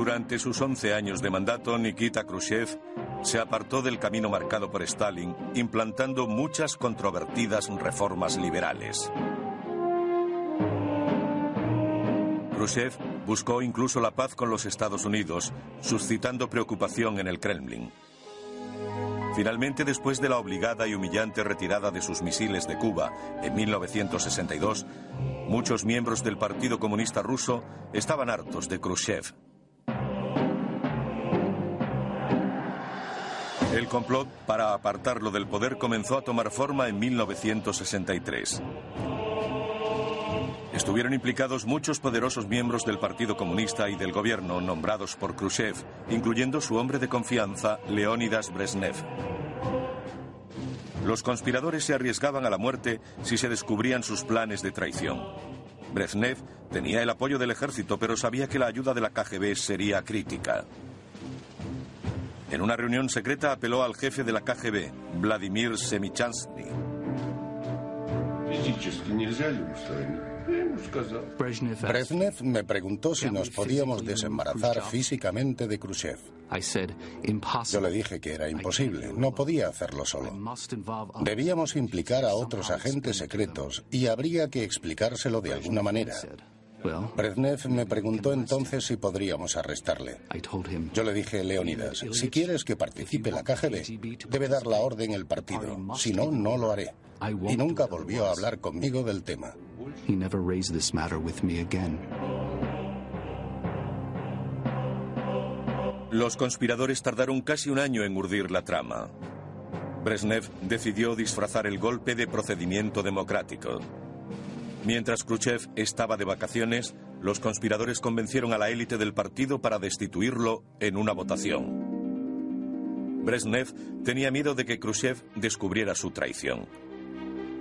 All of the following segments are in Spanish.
Durante sus 11 años de mandato, Nikita Khrushchev se apartó del camino marcado por Stalin, implantando muchas controvertidas reformas liberales. Khrushchev buscó incluso la paz con los Estados Unidos, suscitando preocupación en el Kremlin. Finalmente, después de la obligada y humillante retirada de sus misiles de Cuba en 1962, muchos miembros del Partido Comunista Ruso estaban hartos de Khrushchev. El complot para apartarlo del poder comenzó a tomar forma en 1963. Estuvieron implicados muchos poderosos miembros del Partido Comunista y del gobierno nombrados por Khrushchev, incluyendo su hombre de confianza, Leónidas Brezhnev. Los conspiradores se arriesgaban a la muerte si se descubrían sus planes de traición. Brezhnev tenía el apoyo del ejército, pero sabía que la ayuda de la KGB sería crítica. En una reunión secreta apeló al jefe de la KGB, Vladimir Semichansky. Brezhnev me preguntó si nos podíamos desembarazar físicamente de Khrushchev. Yo le dije que era imposible, no podía hacerlo solo. Debíamos implicar a otros agentes secretos y habría que explicárselo de alguna manera. Brezhnev me preguntó entonces si podríamos arrestarle. Yo le dije, Leonidas, si quieres que participe la KGB, debe dar la orden el partido. Si no, no lo haré. Y nunca volvió a hablar conmigo del tema. Los conspiradores tardaron casi un año en urdir la trama. Brezhnev decidió disfrazar el golpe de procedimiento democrático. Mientras Khrushchev estaba de vacaciones, los conspiradores convencieron a la élite del partido para destituirlo en una votación. Brezhnev tenía miedo de que Khrushchev descubriera su traición.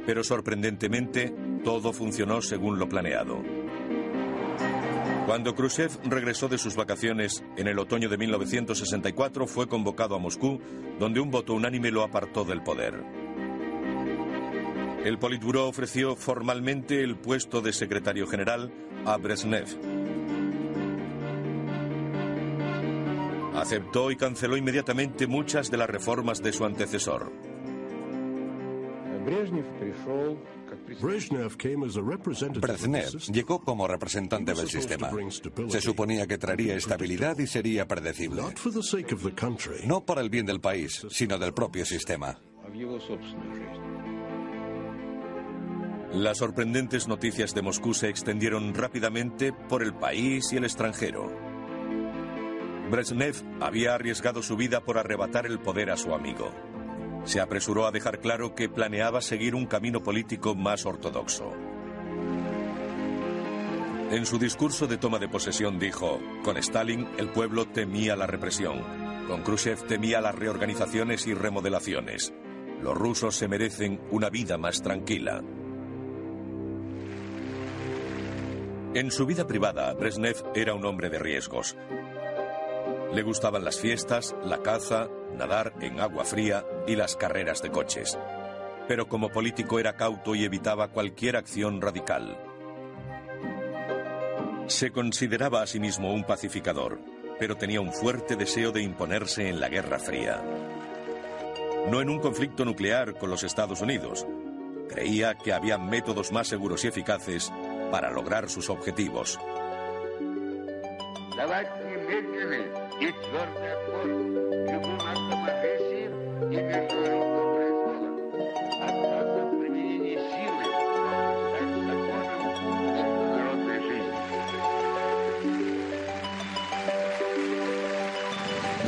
Pero sorprendentemente, todo funcionó según lo planeado. Cuando Khrushchev regresó de sus vacaciones en el otoño de 1964, fue convocado a Moscú, donde un voto unánime lo apartó del poder. El Politburó ofreció formalmente el puesto de secretario general a Brezhnev. Aceptó y canceló inmediatamente muchas de las reformas de su antecesor. Brezhnev llegó como representante del sistema. Se suponía que traería estabilidad y sería predecible. No por el bien del país, sino del propio sistema. Las sorprendentes noticias de Moscú se extendieron rápidamente por el país y el extranjero. Brezhnev había arriesgado su vida por arrebatar el poder a su amigo. Se apresuró a dejar claro que planeaba seguir un camino político más ortodoxo. En su discurso de toma de posesión dijo, con Stalin el pueblo temía la represión, con Khrushchev temía las reorganizaciones y remodelaciones. Los rusos se merecen una vida más tranquila. En su vida privada, Brezhnev era un hombre de riesgos. Le gustaban las fiestas, la caza, nadar en agua fría y las carreras de coches. Pero como político era cauto y evitaba cualquier acción radical. Se consideraba a sí mismo un pacificador, pero tenía un fuerte deseo de imponerse en la Guerra Fría. No en un conflicto nuclear con los Estados Unidos. Creía que había métodos más seguros y eficaces para lograr sus objetivos.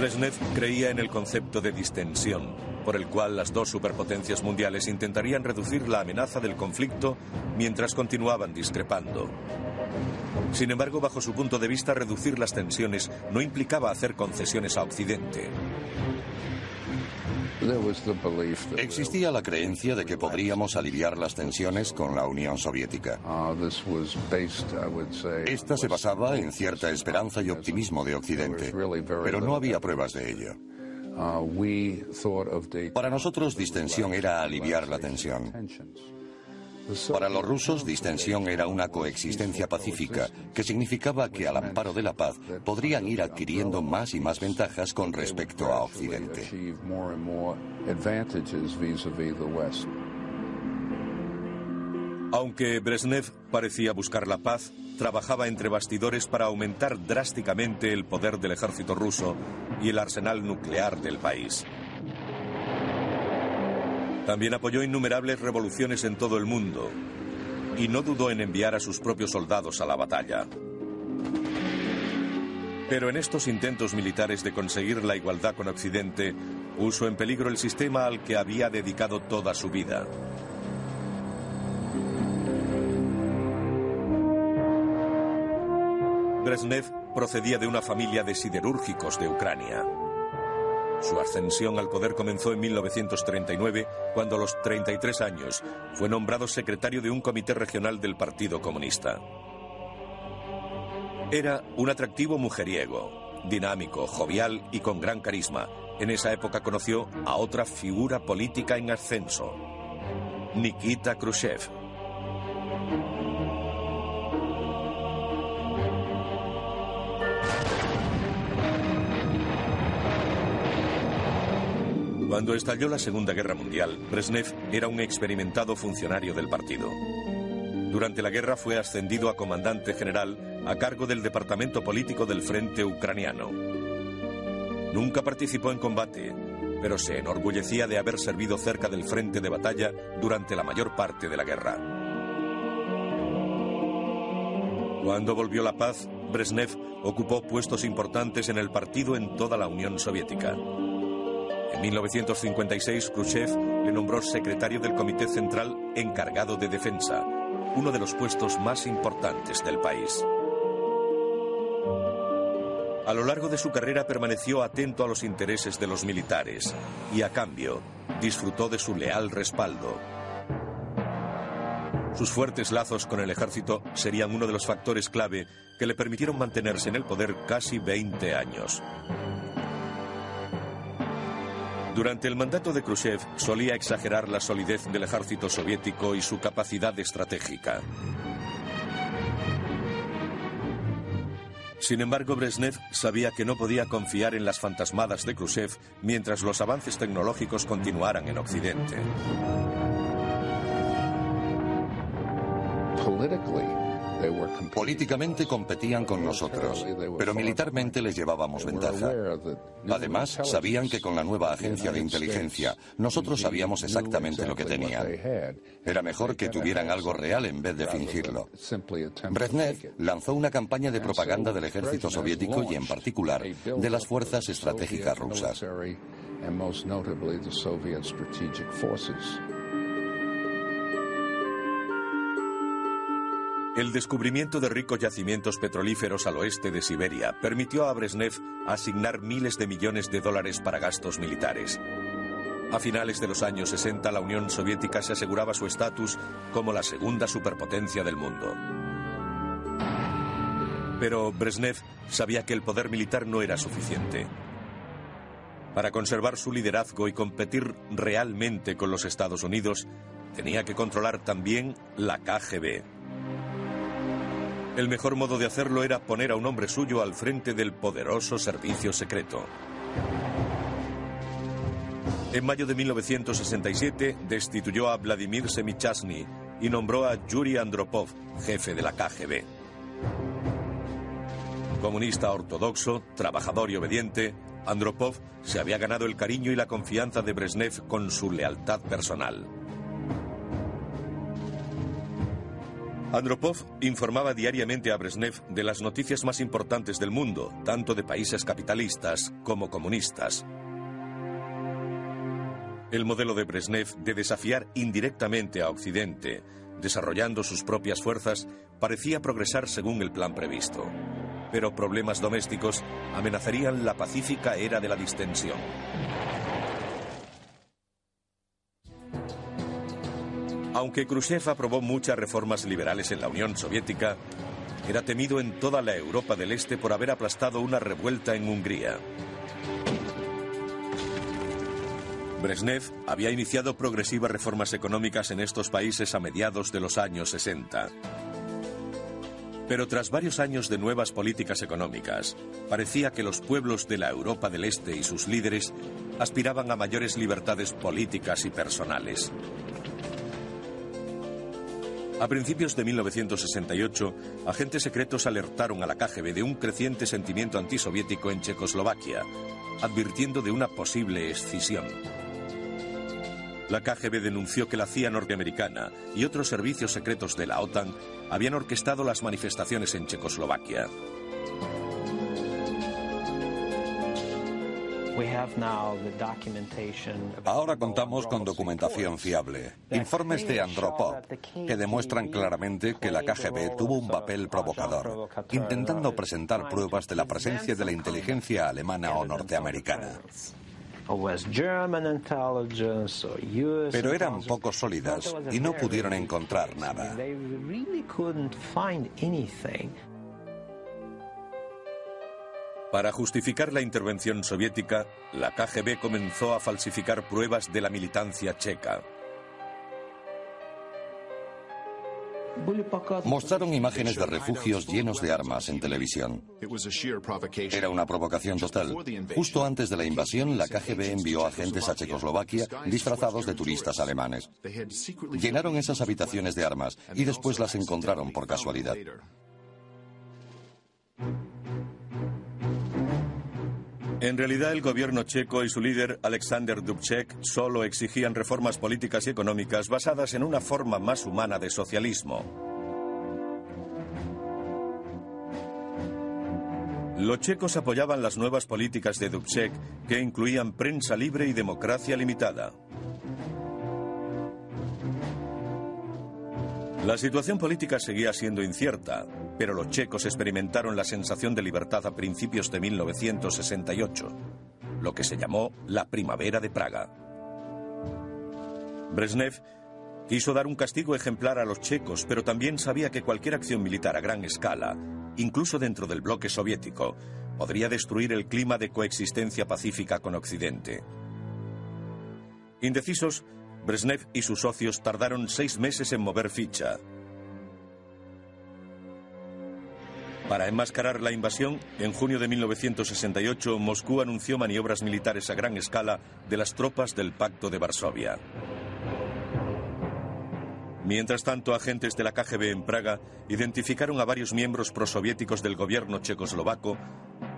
Brezhnev creía en el concepto de distensión, por el cual las dos superpotencias mundiales intentarían reducir la amenaza del conflicto mientras continuaban discrepando. Sin embargo, bajo su punto de vista, reducir las tensiones no implicaba hacer concesiones a Occidente. Existía la creencia de que podríamos aliviar las tensiones con la Unión Soviética. Esta se basaba en cierta esperanza y optimismo de Occidente, pero no había pruebas de ello. Para nosotros, distensión era aliviar la tensión. Para los rusos, distensión era una coexistencia pacífica, que significaba que al amparo de la paz podrían ir adquiriendo más y más ventajas con respecto a Occidente. Aunque Brezhnev parecía buscar la paz, trabajaba entre bastidores para aumentar drásticamente el poder del ejército ruso y el arsenal nuclear del país. También apoyó innumerables revoluciones en todo el mundo y no dudó en enviar a sus propios soldados a la batalla. Pero en estos intentos militares de conseguir la igualdad con Occidente, puso en peligro el sistema al que había dedicado toda su vida. Brezhnev procedía de una familia de siderúrgicos de Ucrania. Su ascensión al poder comenzó en 1939, cuando a los 33 años fue nombrado secretario de un comité regional del Partido Comunista. Era un atractivo mujeriego, dinámico, jovial y con gran carisma. En esa época conoció a otra figura política en ascenso, Nikita Khrushchev. Cuando estalló la Segunda Guerra Mundial, Brezhnev era un experimentado funcionario del partido. Durante la guerra fue ascendido a comandante general a cargo del departamento político del Frente Ucraniano. Nunca participó en combate, pero se enorgullecía de haber servido cerca del frente de batalla durante la mayor parte de la guerra. Cuando volvió la paz, Brezhnev ocupó puestos importantes en el partido en toda la Unión Soviética. En 1956, Khrushchev le nombró secretario del Comité Central encargado de defensa, uno de los puestos más importantes del país. A lo largo de su carrera permaneció atento a los intereses de los militares y a cambio disfrutó de su leal respaldo. Sus fuertes lazos con el ejército serían uno de los factores clave que le permitieron mantenerse en el poder casi 20 años. Durante el mandato de Khrushchev solía exagerar la solidez del ejército soviético y su capacidad estratégica. Sin embargo, Brezhnev sabía que no podía confiar en las fantasmadas de Khrushchev mientras los avances tecnológicos continuaran en Occidente. Políticamente competían con nosotros, pero militarmente les llevábamos ventaja. Además, sabían que con la nueva agencia de inteligencia, nosotros sabíamos exactamente lo que tenían. Era mejor que tuvieran algo real en vez de fingirlo. Brezhnev lanzó una campaña de propaganda del ejército soviético y en particular de las fuerzas estratégicas rusas. El descubrimiento de ricos yacimientos petrolíferos al oeste de Siberia permitió a Brezhnev asignar miles de millones de dólares para gastos militares. A finales de los años 60, la Unión Soviética se aseguraba su estatus como la segunda superpotencia del mundo. Pero Brezhnev sabía que el poder militar no era suficiente. Para conservar su liderazgo y competir realmente con los Estados Unidos, tenía que controlar también la KGB. El mejor modo de hacerlo era poner a un hombre suyo al frente del poderoso servicio secreto. En mayo de 1967 destituyó a Vladimir Semichasny y nombró a Yuri Andropov jefe de la KGB. Comunista ortodoxo, trabajador y obediente, Andropov se había ganado el cariño y la confianza de Brezhnev con su lealtad personal. Andropov informaba diariamente a Brezhnev de las noticias más importantes del mundo, tanto de países capitalistas como comunistas. El modelo de Brezhnev de desafiar indirectamente a Occidente, desarrollando sus propias fuerzas, parecía progresar según el plan previsto. Pero problemas domésticos amenazarían la pacífica era de la distensión. Aunque Khrushchev aprobó muchas reformas liberales en la Unión Soviética, era temido en toda la Europa del Este por haber aplastado una revuelta en Hungría. Brezhnev había iniciado progresivas reformas económicas en estos países a mediados de los años 60. Pero tras varios años de nuevas políticas económicas, parecía que los pueblos de la Europa del Este y sus líderes aspiraban a mayores libertades políticas y personales. A principios de 1968, agentes secretos alertaron a la KGB de un creciente sentimiento antisoviético en Checoslovaquia, advirtiendo de una posible escisión. La KGB denunció que la CIA norteamericana y otros servicios secretos de la OTAN habían orquestado las manifestaciones en Checoslovaquia. Ahora contamos con documentación fiable, informes de Andropov, que demuestran claramente que la KGB tuvo un papel provocador, intentando presentar pruebas de la presencia de la inteligencia alemana o norteamericana. Pero eran poco sólidas y no pudieron encontrar nada. Para justificar la intervención soviética, la KGB comenzó a falsificar pruebas de la militancia checa. Mostraron imágenes de refugios llenos de armas en televisión. Era una provocación total. Justo antes de la invasión, la KGB envió agentes a Checoslovaquia disfrazados de turistas alemanes. Llenaron esas habitaciones de armas y después las encontraron por casualidad. En realidad, el gobierno checo y su líder, Alexander Dubček, solo exigían reformas políticas y económicas basadas en una forma más humana de socialismo. Los checos apoyaban las nuevas políticas de Dubček, que incluían prensa libre y democracia limitada. La situación política seguía siendo incierta, pero los checos experimentaron la sensación de libertad a principios de 1968, lo que se llamó la Primavera de Praga. Brezhnev quiso dar un castigo ejemplar a los checos, pero también sabía que cualquier acción militar a gran escala, incluso dentro del bloque soviético, podría destruir el clima de coexistencia pacífica con Occidente. Indecisos, Brezhnev y sus socios tardaron seis meses en mover ficha. Para enmascarar la invasión, en junio de 1968 Moscú anunció maniobras militares a gran escala de las tropas del Pacto de Varsovia. Mientras tanto, agentes de la KGB en Praga identificaron a varios miembros prosoviéticos del gobierno checoslovaco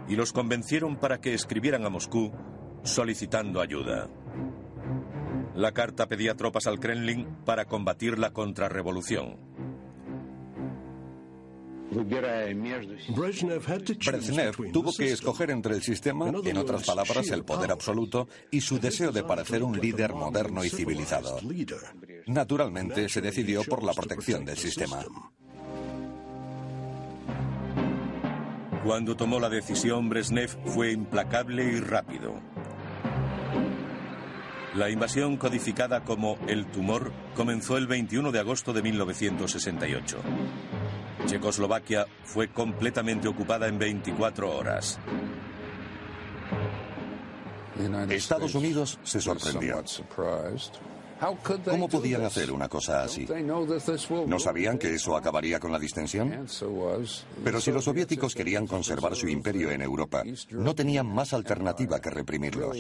y los convencieron para que escribieran a Moscú solicitando ayuda. La carta pedía tropas al Kremlin para combatir la contrarrevolución. Brezhnev tuvo que escoger entre el sistema, en otras palabras, el poder absoluto, y su deseo de parecer un líder moderno y civilizado. Naturalmente, se decidió por la protección del sistema. Cuando tomó la decisión, Brezhnev fue implacable y rápido. La invasión codificada como el tumor comenzó el 21 de agosto de 1968. Checoslovaquia fue completamente ocupada en 24 horas. Estados Unidos se sorprendió. ¿Cómo podían hacer una cosa así? ¿No sabían que eso acabaría con la distensión? Pero si los soviéticos querían conservar su imperio en Europa, no tenían más alternativa que reprimirlos.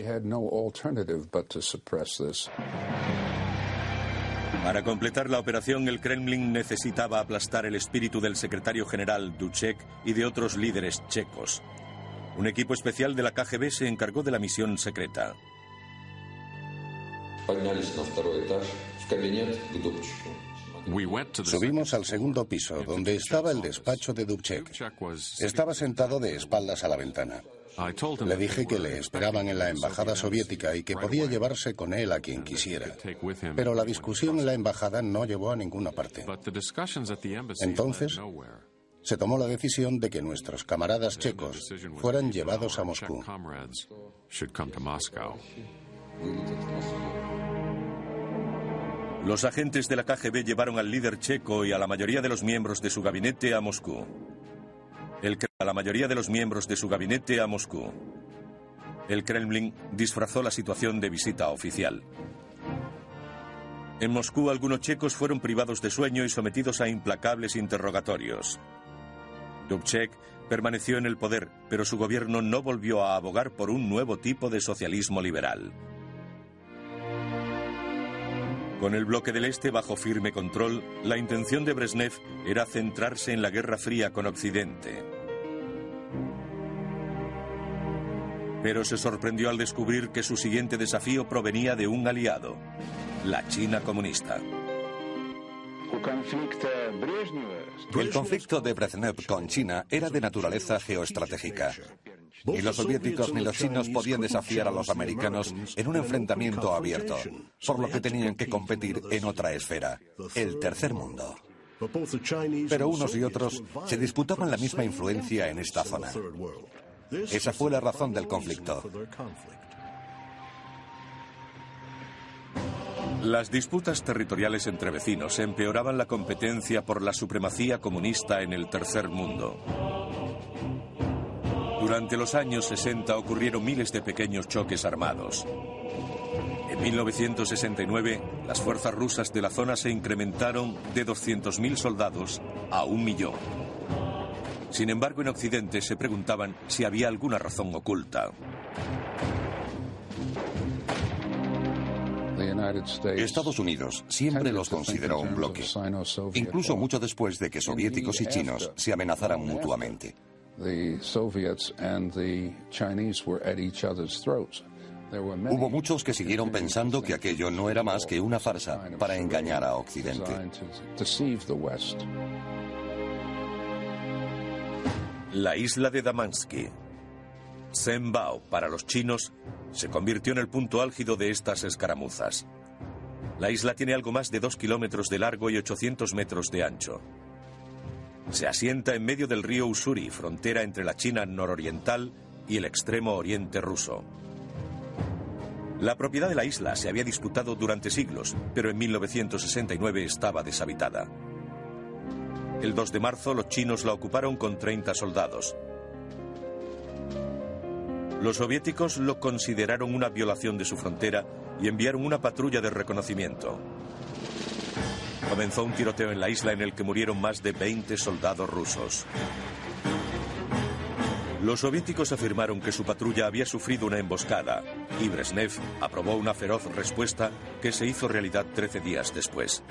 Para completar la operación, el Kremlin necesitaba aplastar el espíritu del secretario general Duchek y de otros líderes checos. Un equipo especial de la KGB se encargó de la misión secreta. Subimos al segundo piso, donde estaba el despacho de Dubček. Estaba sentado de espaldas a la ventana. Le dije que le esperaban en la embajada soviética y que podía llevarse con él a quien quisiera. Pero la discusión en la embajada no llevó a ninguna parte. Entonces, se tomó la decisión de que nuestros camaradas checos fueran llevados a Moscú. Los agentes de la KGB llevaron al líder checo y a la mayoría de los miembros de su gabinete a Moscú. A la mayoría de los miembros de su gabinete a Moscú. El Kremlin disfrazó la situación de visita oficial. En Moscú algunos checos fueron privados de sueño y sometidos a implacables interrogatorios. Dubček permaneció en el poder, pero su gobierno no volvió a abogar por un nuevo tipo de socialismo liberal. Con el bloque del Este bajo firme control, la intención de Brezhnev era centrarse en la Guerra Fría con Occidente. Pero se sorprendió al descubrir que su siguiente desafío provenía de un aliado, la China comunista. El conflicto de Brezhnev con China era de naturaleza geoestratégica. Ni los soviéticos ni los chinos podían desafiar a los americanos en un enfrentamiento abierto, por lo que tenían que competir en otra esfera, el tercer mundo. Pero unos y otros se disputaban la misma influencia en esta zona. Esa fue la razón del conflicto. Las disputas territoriales entre vecinos empeoraban la competencia por la supremacía comunista en el tercer mundo. Durante los años 60 ocurrieron miles de pequeños choques armados. En 1969, las fuerzas rusas de la zona se incrementaron de 200.000 soldados a un millón. Sin embargo, en Occidente se preguntaban si había alguna razón oculta. Estados Unidos siempre los consideró un bloque, incluso mucho después de que soviéticos y chinos se amenazaran mutuamente. Hubo muchos que siguieron pensando que aquello no era más que una farsa para engañar a Occidente. La isla de Damansky, Senbao para los chinos, se convirtió en el punto álgido de estas escaramuzas. La isla tiene algo más de 2 kilómetros de largo y 800 metros de ancho. Se asienta en medio del río Usuri, frontera entre la China nororiental y el extremo oriente ruso. La propiedad de la isla se había disputado durante siglos, pero en 1969 estaba deshabitada. El 2 de marzo los chinos la ocuparon con 30 soldados. Los soviéticos lo consideraron una violación de su frontera y enviaron una patrulla de reconocimiento. Comenzó un tiroteo en la isla en el que murieron más de 20 soldados rusos. Los soviéticos afirmaron que su patrulla había sufrido una emboscada y Brezhnev aprobó una feroz respuesta que se hizo realidad 13 días después.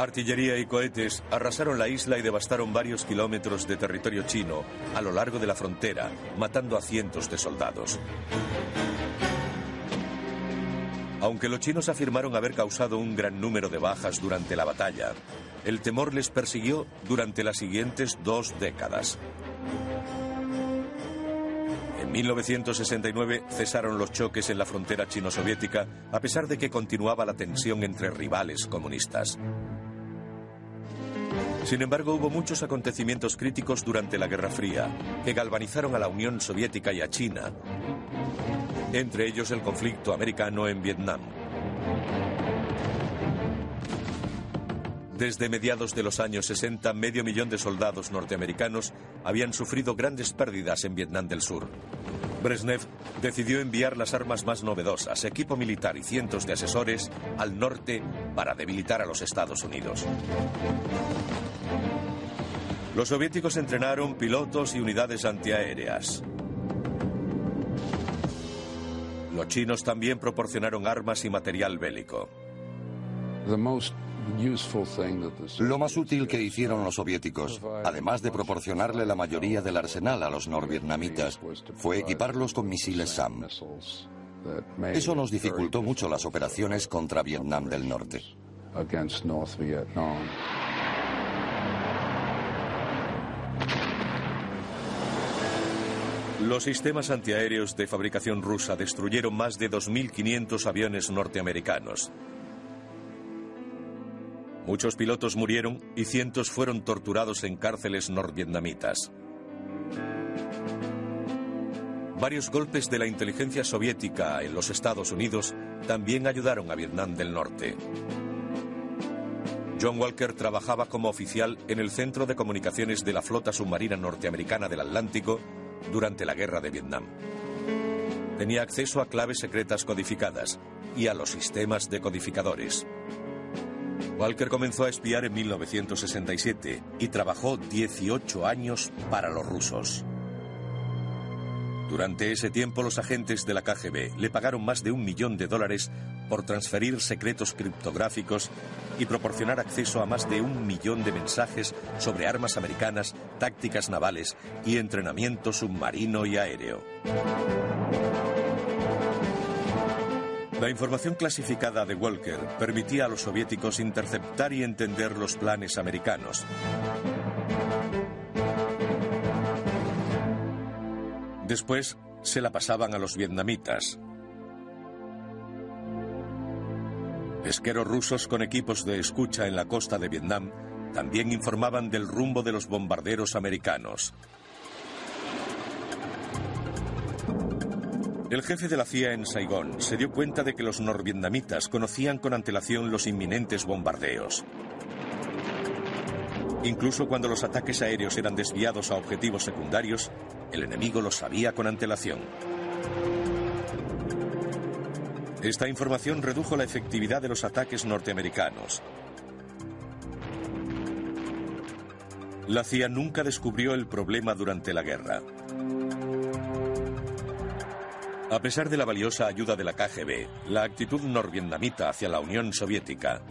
Artillería y cohetes arrasaron la isla y devastaron varios kilómetros de territorio chino a lo largo de la frontera, matando a cientos de soldados. Aunque los chinos afirmaron haber causado un gran número de bajas durante la batalla, el temor les persiguió durante las siguientes dos décadas. En 1969 cesaron los choques en la frontera chino-soviética a pesar de que continuaba la tensión entre rivales comunistas. Sin embargo, hubo muchos acontecimientos críticos durante la Guerra Fría que galvanizaron a la Unión Soviética y a China, entre ellos el conflicto americano en Vietnam. Desde mediados de los años 60, medio millón de soldados norteamericanos habían sufrido grandes pérdidas en Vietnam del Sur. Brezhnev decidió enviar las armas más novedosas, equipo militar y cientos de asesores al norte para debilitar a los Estados Unidos. Los soviéticos entrenaron pilotos y unidades antiaéreas. Los chinos también proporcionaron armas y material bélico. Lo más útil que hicieron los soviéticos, además de proporcionarle la mayoría del arsenal a los norvietnamitas, fue equiparlos con misiles SAM. Eso nos dificultó mucho las operaciones contra Vietnam del Norte. Los sistemas antiaéreos de fabricación rusa destruyeron más de 2.500 aviones norteamericanos. Muchos pilotos murieron y cientos fueron torturados en cárceles norvietnamitas. Varios golpes de la inteligencia soviética en los Estados Unidos también ayudaron a Vietnam del Norte. John Walker trabajaba como oficial en el Centro de Comunicaciones de la Flota Submarina Norteamericana del Atlántico durante la Guerra de Vietnam. Tenía acceso a claves secretas codificadas y a los sistemas decodificadores. Walker comenzó a espiar en 1967 y trabajó 18 años para los rusos. Durante ese tiempo los agentes de la KGB le pagaron más de un millón de dólares por transferir secretos criptográficos y proporcionar acceso a más de un millón de mensajes sobre armas americanas, tácticas navales y entrenamiento submarino y aéreo. La información clasificada de Walker permitía a los soviéticos interceptar y entender los planes americanos. Después se la pasaban a los vietnamitas. Pesqueros rusos con equipos de escucha en la costa de Vietnam también informaban del rumbo de los bombarderos americanos. El jefe de la CIA en Saigón se dio cuenta de que los norvietnamitas conocían con antelación los inminentes bombardeos. Incluso cuando los ataques aéreos eran desviados a objetivos secundarios, el enemigo lo sabía con antelación. Esta información redujo la efectividad de los ataques norteamericanos. La CIA nunca descubrió el problema durante la guerra. A pesar de la valiosa ayuda de la KGB, la actitud norvietnamita hacia la Unión Soviética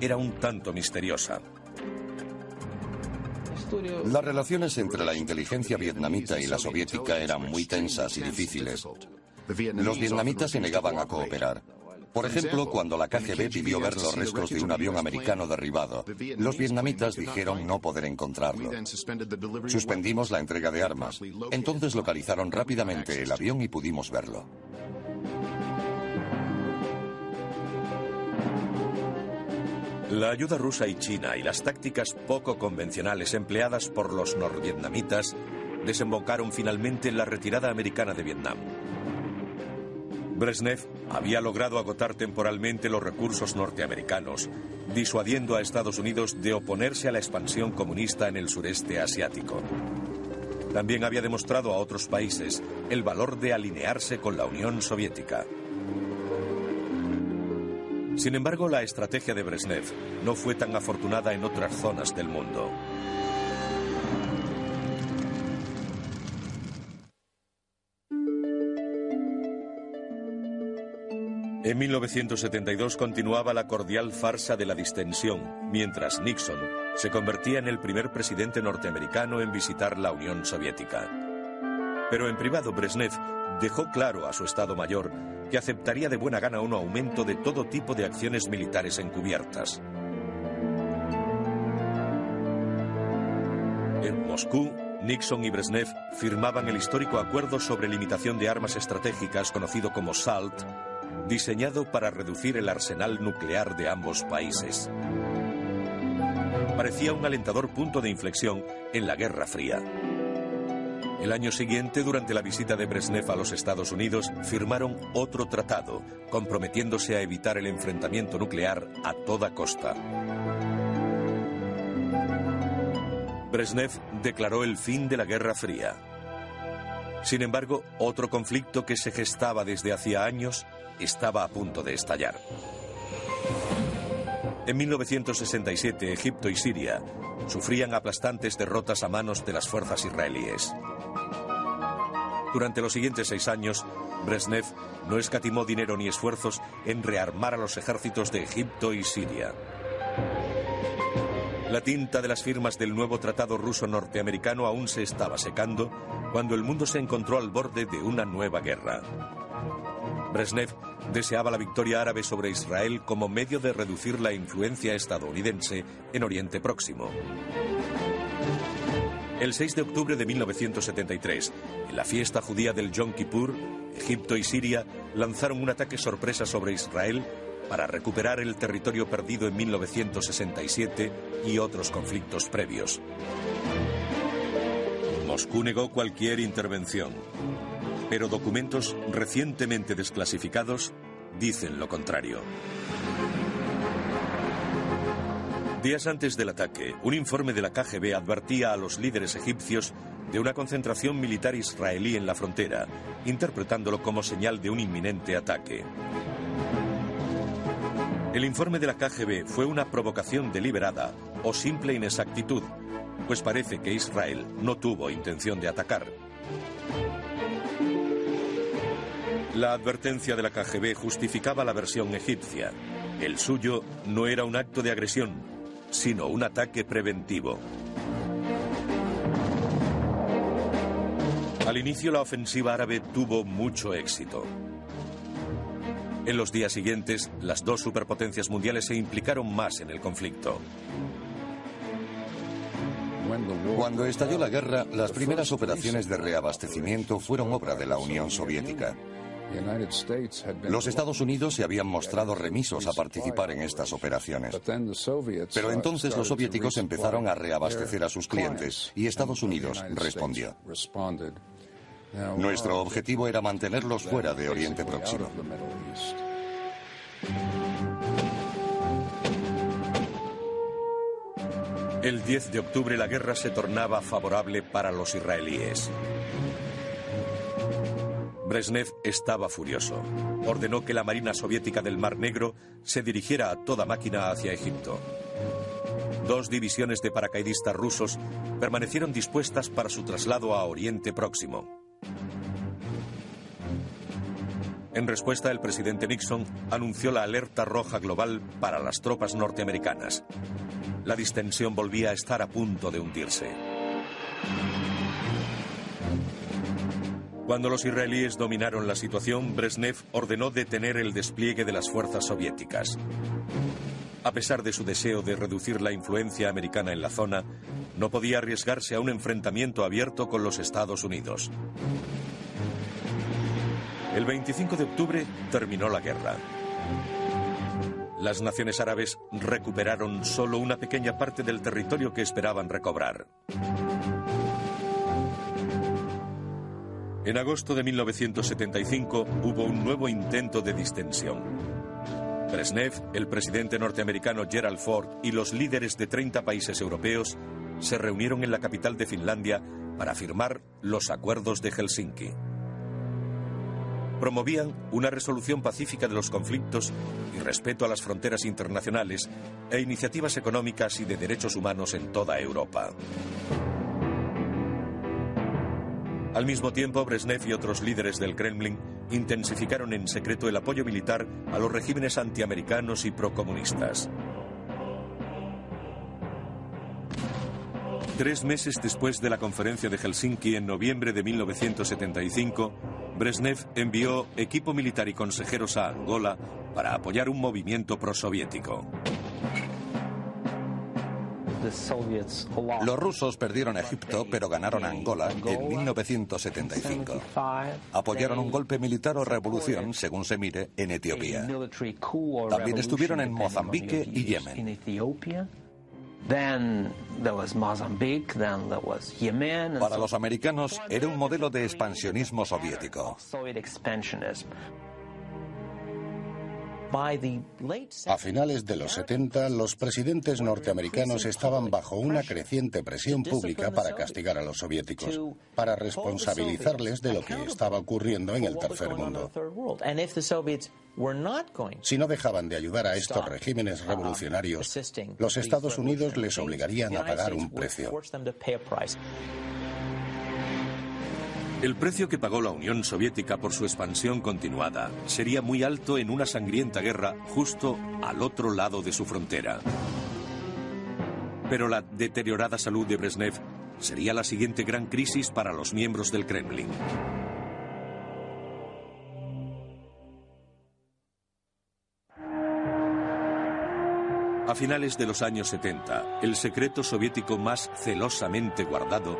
era un tanto misteriosa. Las relaciones entre la inteligencia vietnamita y la soviética eran muy tensas y difíciles. Los vietnamitas se negaban a cooperar. Por ejemplo, cuando la KGB pidió ver los restos de un avión americano derribado, los vietnamitas dijeron no poder encontrarlo. Suspendimos la entrega de armas. Entonces localizaron rápidamente el avión y pudimos verlo. La ayuda rusa y china y las tácticas poco convencionales empleadas por los norvietnamitas desembocaron finalmente en la retirada americana de Vietnam. Brezhnev había logrado agotar temporalmente los recursos norteamericanos, disuadiendo a Estados Unidos de oponerse a la expansión comunista en el sureste asiático. También había demostrado a otros países el valor de alinearse con la Unión Soviética. Sin embargo, la estrategia de Brezhnev no fue tan afortunada en otras zonas del mundo. En 1972 continuaba la cordial farsa de la distensión, mientras Nixon se convertía en el primer presidente norteamericano en visitar la Unión Soviética. Pero en privado Brezhnev dejó claro a su Estado Mayor que aceptaría de buena gana un aumento de todo tipo de acciones militares encubiertas. En Moscú, Nixon y Brezhnev firmaban el histórico acuerdo sobre limitación de armas estratégicas conocido como SALT, diseñado para reducir el arsenal nuclear de ambos países. Parecía un alentador punto de inflexión en la Guerra Fría. El año siguiente, durante la visita de Brezhnev a los Estados Unidos, firmaron otro tratado, comprometiéndose a evitar el enfrentamiento nuclear a toda costa. Brezhnev declaró el fin de la Guerra Fría. Sin embargo, otro conflicto que se gestaba desde hacía años estaba a punto de estallar. En 1967, Egipto y Siria sufrían aplastantes derrotas a manos de las fuerzas israelíes. Durante los siguientes seis años, Brezhnev no escatimó dinero ni esfuerzos en rearmar a los ejércitos de Egipto y Siria. La tinta de las firmas del nuevo tratado ruso-norteamericano aún se estaba secando cuando el mundo se encontró al borde de una nueva guerra. Brezhnev deseaba la victoria árabe sobre Israel como medio de reducir la influencia estadounidense en Oriente Próximo. El 6 de octubre de 1973, en la fiesta judía del Yom Kippur, Egipto y Siria lanzaron un ataque sorpresa sobre Israel para recuperar el territorio perdido en 1967 y otros conflictos previos. Moscú negó cualquier intervención, pero documentos recientemente desclasificados dicen lo contrario. Días antes del ataque, un informe de la KGB advertía a los líderes egipcios de una concentración militar israelí en la frontera, interpretándolo como señal de un inminente ataque. El informe de la KGB fue una provocación deliberada o simple inexactitud, pues parece que Israel no tuvo intención de atacar. La advertencia de la KGB justificaba la versión egipcia. El suyo no era un acto de agresión, sino un ataque preventivo. Al inicio la ofensiva árabe tuvo mucho éxito. En los días siguientes, las dos superpotencias mundiales se implicaron más en el conflicto. Cuando estalló la guerra, las primeras operaciones de reabastecimiento fueron obra de la Unión Soviética. Los Estados Unidos se habían mostrado remisos a participar en estas operaciones. Pero entonces los soviéticos empezaron a reabastecer a sus clientes y Estados Unidos respondió. Nuestro objetivo era mantenerlos fuera de Oriente Próximo. El 10 de octubre la guerra se tornaba favorable para los israelíes. Brezhnev estaba furioso. Ordenó que la Marina Soviética del Mar Negro se dirigiera a toda máquina hacia Egipto. Dos divisiones de paracaidistas rusos permanecieron dispuestas para su traslado a Oriente Próximo. En respuesta, el presidente Nixon anunció la alerta roja global para las tropas norteamericanas. La distensión volvía a estar a punto de hundirse. Cuando los israelíes dominaron la situación, Brezhnev ordenó detener el despliegue de las fuerzas soviéticas. A pesar de su deseo de reducir la influencia americana en la zona, no podía arriesgarse a un enfrentamiento abierto con los Estados Unidos. El 25 de octubre terminó la guerra. Las naciones árabes recuperaron solo una pequeña parte del territorio que esperaban recobrar. En agosto de 1975 hubo un nuevo intento de distensión. Brezhnev, el presidente norteamericano Gerald Ford y los líderes de 30 países europeos se reunieron en la capital de Finlandia para firmar los acuerdos de Helsinki promovían una resolución pacífica de los conflictos y respeto a las fronteras internacionales e iniciativas económicas y de derechos humanos en toda Europa. Al mismo tiempo, Brezhnev y otros líderes del Kremlin intensificaron en secreto el apoyo militar a los regímenes antiamericanos y procomunistas. Tres meses después de la conferencia de Helsinki en noviembre de 1975, Brezhnev envió equipo militar y consejeros a Angola para apoyar un movimiento prosoviético. Los rusos perdieron Egipto, pero ganaron Angola en 1975. Apoyaron un golpe militar o revolución, según se mire, en Etiopía. También estuvieron en Mozambique y Yemen. Para los americanos era un modelo de expansionismo soviético. A finales de los 70, los presidentes norteamericanos estaban bajo una creciente presión pública para castigar a los soviéticos, para responsabilizarles de lo que estaba ocurriendo en el tercer mundo. Si no dejaban de ayudar a estos regímenes revolucionarios, los Estados Unidos les obligarían a pagar un precio. El precio que pagó la Unión Soviética por su expansión continuada sería muy alto en una sangrienta guerra justo al otro lado de su frontera. Pero la deteriorada salud de Brezhnev sería la siguiente gran crisis para los miembros del Kremlin. A finales de los años 70, el secreto soviético más celosamente guardado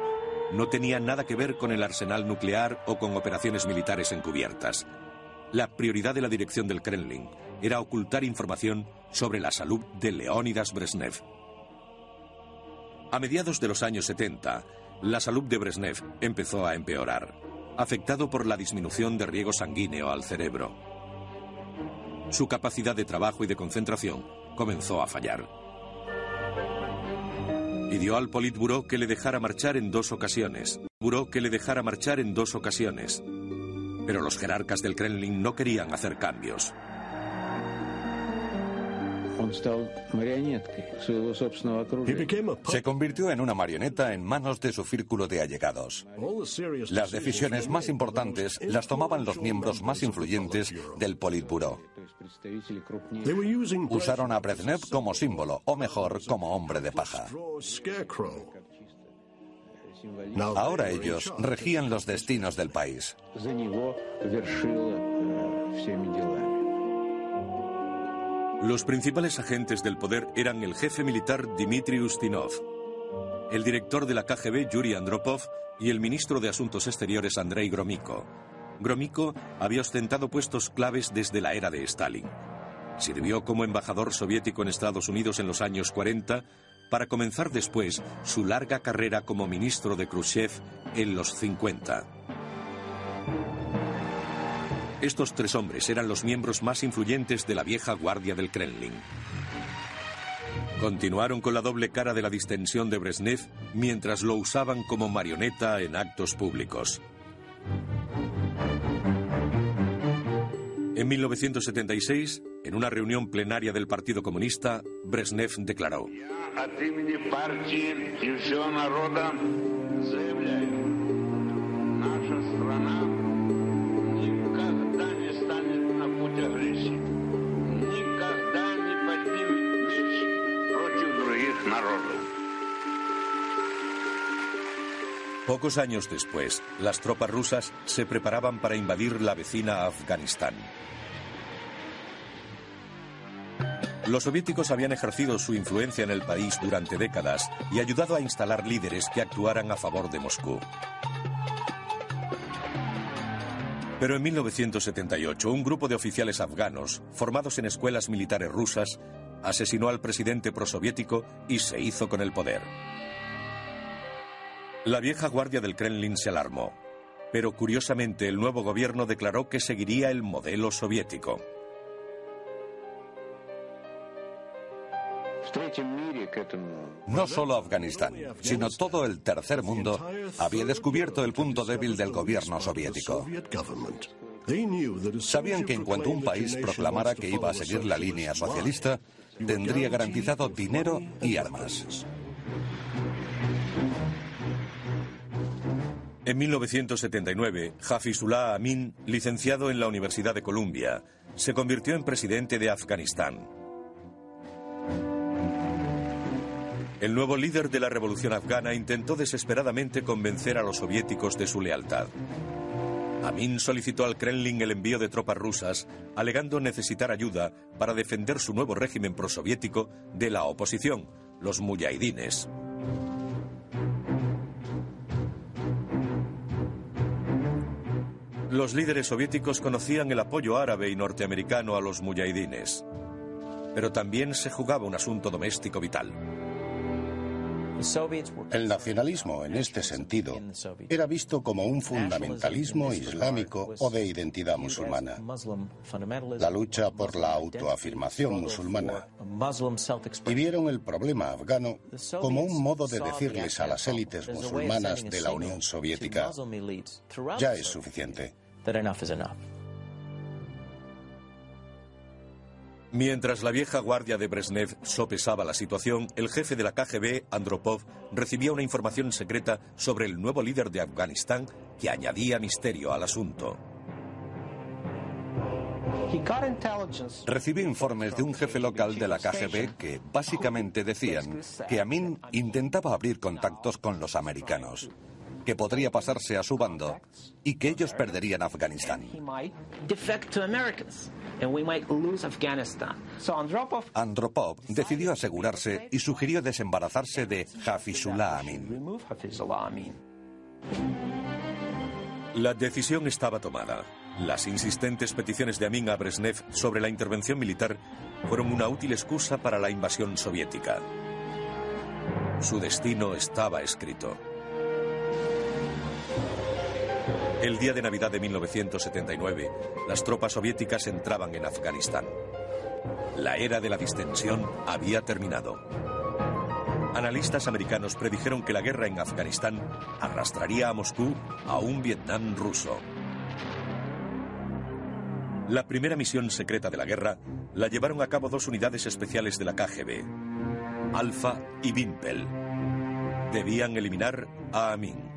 no tenía nada que ver con el arsenal nuclear o con operaciones militares encubiertas. La prioridad de la dirección del Kremlin era ocultar información sobre la salud de Leónidas Brezhnev. A mediados de los años 70, la salud de Brezhnev empezó a empeorar, afectado por la disminución de riego sanguíneo al cerebro. Su capacidad de trabajo y de concentración comenzó a fallar. Pidió al Politburó que le dejara marchar en dos ocasiones. Buró que le dejara marchar en dos ocasiones. Pero los jerarcas del Kremlin no querían hacer cambios. Se convirtió en una marioneta en manos de su círculo de allegados. Las decisiones más importantes las tomaban los miembros más influyentes del Politburó. Usaron a Brezhnev como símbolo, o mejor, como hombre de paja. Ahora ellos regían los destinos del país. Los principales agentes del poder eran el jefe militar Dmitry Ustinov, el director de la KGB Yuri Andropov y el ministro de Asuntos Exteriores Andrei Gromyko. Gromyko había ostentado puestos claves desde la era de Stalin. Sirvió como embajador soviético en Estados Unidos en los años 40 para comenzar después su larga carrera como ministro de Khrushchev en los 50. Estos tres hombres eran los miembros más influyentes de la vieja guardia del Kremlin. Continuaron con la doble cara de la distensión de Brezhnev mientras lo usaban como marioneta en actos públicos. En 1976, en una reunión plenaria del Partido Comunista, Brezhnev declaró: Pocos años después, las tropas rusas se preparaban para invadir la vecina Afganistán. Los soviéticos habían ejercido su influencia en el país durante décadas y ayudado a instalar líderes que actuaran a favor de Moscú. Pero en 1978, un grupo de oficiales afganos, formados en escuelas militares rusas, asesinó al presidente prosoviético y se hizo con el poder. La vieja guardia del Kremlin se alarmó, pero curiosamente el nuevo gobierno declaró que seguiría el modelo soviético. No solo Afganistán, sino todo el tercer mundo había descubierto el punto débil del gobierno soviético. Sabían que en cuanto un país proclamara que iba a seguir la línea socialista, tendría garantizado dinero y armas. En 1979, Hafizullah Amin, licenciado en la Universidad de Columbia, se convirtió en presidente de Afganistán. El nuevo líder de la revolución afgana intentó desesperadamente convencer a los soviéticos de su lealtad. Amin solicitó al Kremlin el envío de tropas rusas, alegando necesitar ayuda para defender su nuevo régimen prosoviético de la oposición, los muyahidines. Los líderes soviéticos conocían el apoyo árabe y norteamericano a los mujahidines, pero también se jugaba un asunto doméstico vital. El nacionalismo, en este sentido, era visto como un fundamentalismo islámico o de identidad musulmana. La lucha por la autoafirmación musulmana. Y vieron el problema afgano como un modo de decirles a las élites musulmanas de la Unión Soviética, ya es suficiente. Mientras la vieja guardia de Brezhnev sopesaba la situación, el jefe de la KGB, Andropov, recibía una información secreta sobre el nuevo líder de Afganistán que añadía misterio al asunto. Recibió informes de un jefe local de la KGB que básicamente decían que Amin intentaba abrir contactos con los americanos que podría pasarse a su bando y que ellos perderían Afganistán. Andropov decidió asegurarse y sugirió desembarazarse de Hafizullah Amin. La decisión estaba tomada. Las insistentes peticiones de Amin a Brezhnev sobre la intervención militar fueron una útil excusa para la invasión soviética. Su destino estaba escrito. El día de Navidad de 1979, las tropas soviéticas entraban en Afganistán. La era de la distensión había terminado. Analistas americanos predijeron que la guerra en Afganistán arrastraría a Moscú a un Vietnam ruso. La primera misión secreta de la guerra la llevaron a cabo dos unidades especiales de la KGB, Alfa y Wimpel. Debían eliminar a Amin.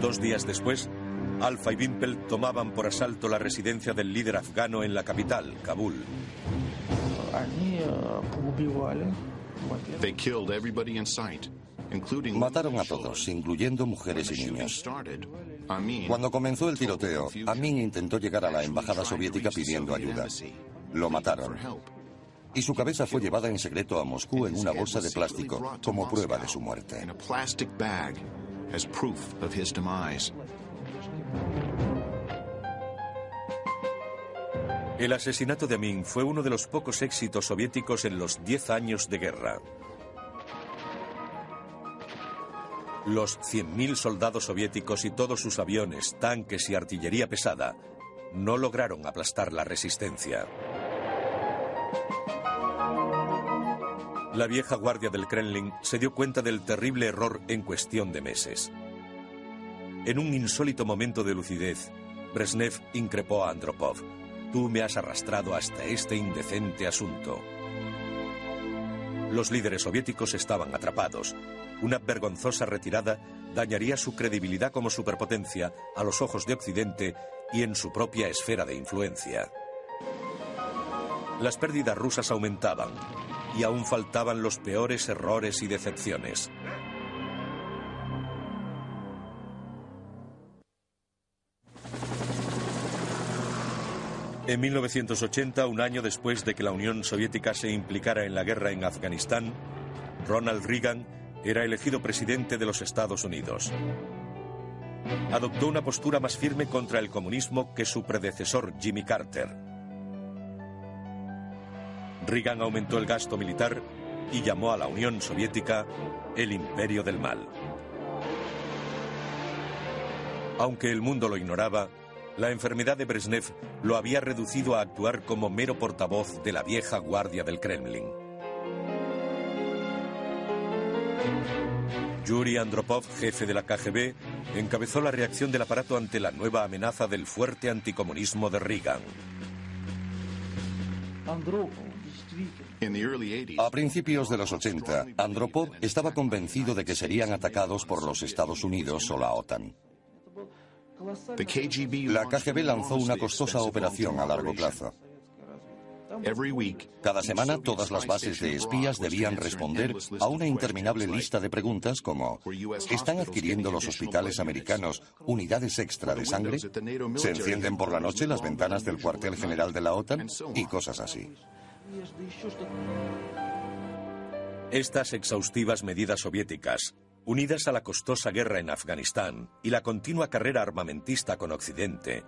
Dos días después, Alfa y Wimpel tomaban por asalto la residencia del líder afgano en la capital, Kabul. Mataron a todos, incluyendo mujeres y niños. Cuando comenzó el tiroteo, Amin intentó llegar a la embajada soviética pidiendo ayuda. Lo mataron. Y su cabeza fue llevada en secreto a Moscú en una bolsa de plástico como prueba de su muerte. El asesinato de Amin fue uno de los pocos éxitos soviéticos en los 10 años de guerra. Los 100.000 soldados soviéticos y todos sus aviones, tanques y artillería pesada no lograron aplastar la resistencia. La vieja guardia del Kremlin se dio cuenta del terrible error en cuestión de meses. En un insólito momento de lucidez, Brezhnev increpó a Andropov. Tú me has arrastrado hasta este indecente asunto. Los líderes soviéticos estaban atrapados. Una vergonzosa retirada dañaría su credibilidad como superpotencia a los ojos de Occidente y en su propia esfera de influencia. Las pérdidas rusas aumentaban y aún faltaban los peores errores y decepciones. En 1980, un año después de que la Unión Soviética se implicara en la guerra en Afganistán, Ronald Reagan era elegido presidente de los Estados Unidos. Adoptó una postura más firme contra el comunismo que su predecesor Jimmy Carter. Reagan aumentó el gasto militar y llamó a la Unión Soviética el imperio del mal. Aunque el mundo lo ignoraba, la enfermedad de Brezhnev lo había reducido a actuar como mero portavoz de la vieja guardia del Kremlin. Yuri Andropov, jefe de la KGB, encabezó la reacción del aparato ante la nueva amenaza del fuerte anticomunismo de Reagan. A principios de los 80, Andropov estaba convencido de que serían atacados por los Estados Unidos o la OTAN. La KGB lanzó una costosa operación a largo plazo. Cada semana todas las bases de espías debían responder a una interminable lista de preguntas como ¿están adquiriendo los hospitales americanos unidades extra de sangre? ¿Se encienden por la noche las ventanas del cuartel general de la OTAN? Y cosas así. Estas exhaustivas medidas soviéticas unidas a la costosa guerra en Afganistán y la continua carrera armamentista con Occidente,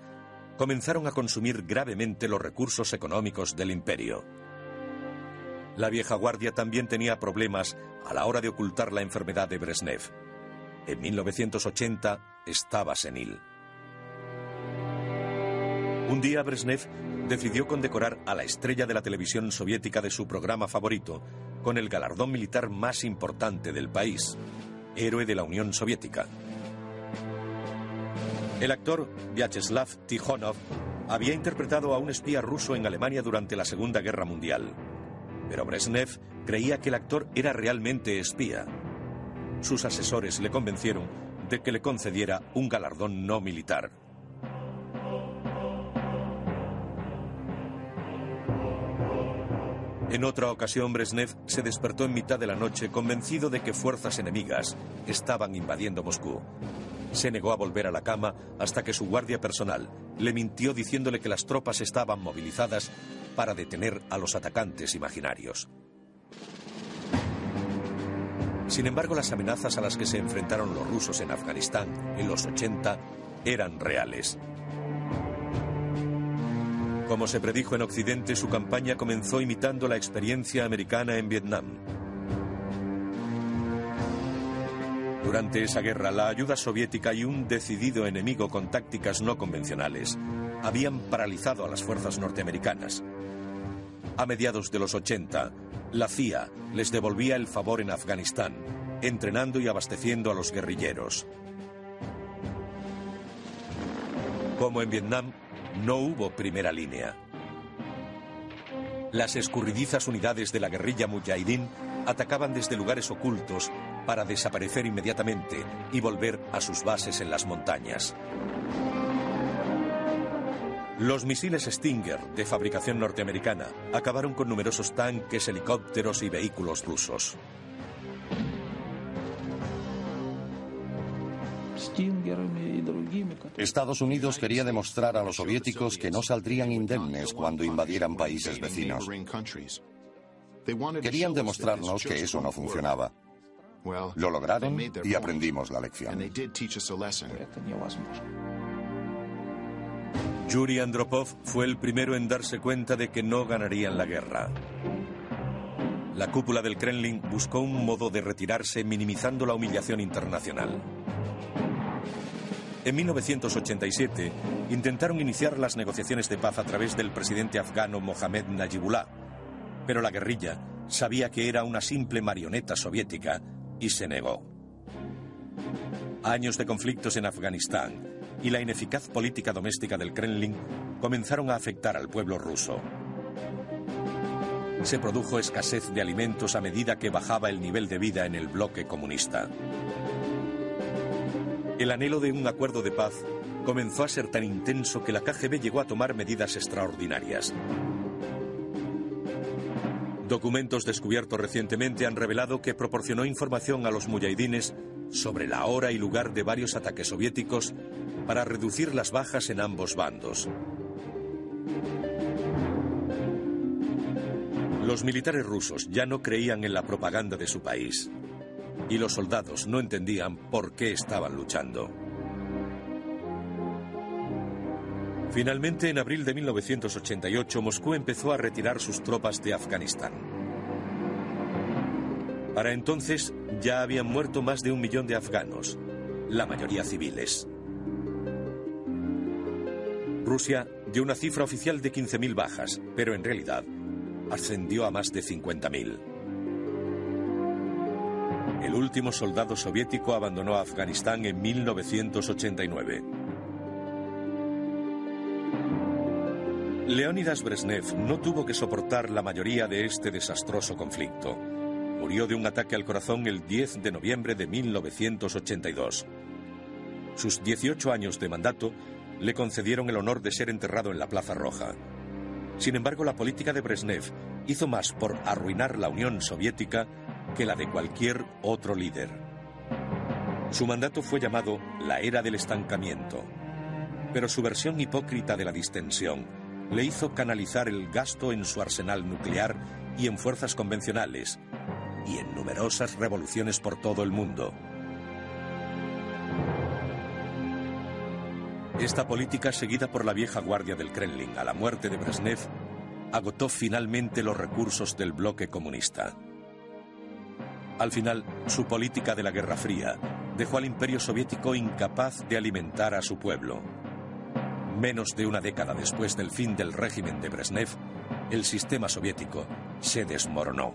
comenzaron a consumir gravemente los recursos económicos del imperio. La vieja guardia también tenía problemas a la hora de ocultar la enfermedad de Brezhnev. En 1980 estaba senil. Un día Brezhnev decidió condecorar a la estrella de la televisión soviética de su programa favorito con el galardón militar más importante del país, héroe de la Unión Soviética. El actor Vyacheslav Tikhonov había interpretado a un espía ruso en Alemania durante la Segunda Guerra Mundial. Pero Brezhnev creía que el actor era realmente espía. Sus asesores le convencieron de que le concediera un galardón no militar. En otra ocasión, Brezhnev se despertó en mitad de la noche convencido de que fuerzas enemigas estaban invadiendo Moscú. Se negó a volver a la cama hasta que su guardia personal le mintió diciéndole que las tropas estaban movilizadas para detener a los atacantes imaginarios. Sin embargo, las amenazas a las que se enfrentaron los rusos en Afganistán en los 80 eran reales. Como se predijo en Occidente, su campaña comenzó imitando la experiencia americana en Vietnam. Durante esa guerra, la ayuda soviética y un decidido enemigo con tácticas no convencionales habían paralizado a las fuerzas norteamericanas. A mediados de los 80, la CIA les devolvía el favor en Afganistán, entrenando y abasteciendo a los guerrilleros. Como en Vietnam, no hubo primera línea. Las escurridizas unidades de la guerrilla mujahidín atacaban desde lugares ocultos para desaparecer inmediatamente y volver a sus bases en las montañas. Los misiles Stinger, de fabricación norteamericana, acabaron con numerosos tanques, helicópteros y vehículos rusos. Estados Unidos quería demostrar a los soviéticos que no saldrían indemnes cuando invadieran países vecinos. Querían demostrarnos que eso no funcionaba. Lo lograron y aprendimos la lección. Yuri Andropov fue el primero en darse cuenta de que no ganarían la guerra. La cúpula del Kremlin buscó un modo de retirarse minimizando la humillación internacional. En 1987 intentaron iniciar las negociaciones de paz a través del presidente afgano Mohamed Najibullah, pero la guerrilla sabía que era una simple marioneta soviética y se negó. Años de conflictos en Afganistán y la ineficaz política doméstica del Kremlin comenzaron a afectar al pueblo ruso. Se produjo escasez de alimentos a medida que bajaba el nivel de vida en el bloque comunista. El anhelo de un acuerdo de paz comenzó a ser tan intenso que la KGB llegó a tomar medidas extraordinarias. Documentos descubiertos recientemente han revelado que proporcionó información a los mujahidines sobre la hora y lugar de varios ataques soviéticos para reducir las bajas en ambos bandos. Los militares rusos ya no creían en la propaganda de su país y los soldados no entendían por qué estaban luchando. Finalmente, en abril de 1988, Moscú empezó a retirar sus tropas de Afganistán. Para entonces ya habían muerto más de un millón de afganos, la mayoría civiles. Rusia dio una cifra oficial de 15.000 bajas, pero en realidad ascendió a más de 50.000. El último soldado soviético abandonó Afganistán en 1989. Leónidas Brezhnev no tuvo que soportar la mayoría de este desastroso conflicto. Murió de un ataque al corazón el 10 de noviembre de 1982. Sus 18 años de mandato le concedieron el honor de ser enterrado en la Plaza Roja. Sin embargo, la política de Brezhnev hizo más por arruinar la Unión Soviética que la de cualquier otro líder. Su mandato fue llamado la era del estancamiento, pero su versión hipócrita de la distensión le hizo canalizar el gasto en su arsenal nuclear y en fuerzas convencionales, y en numerosas revoluciones por todo el mundo. Esta política, seguida por la vieja guardia del Kremlin a la muerte de Brezhnev, agotó finalmente los recursos del bloque comunista. Al final, su política de la Guerra Fría dejó al imperio soviético incapaz de alimentar a su pueblo. Menos de una década después del fin del régimen de Brezhnev, el sistema soviético se desmoronó.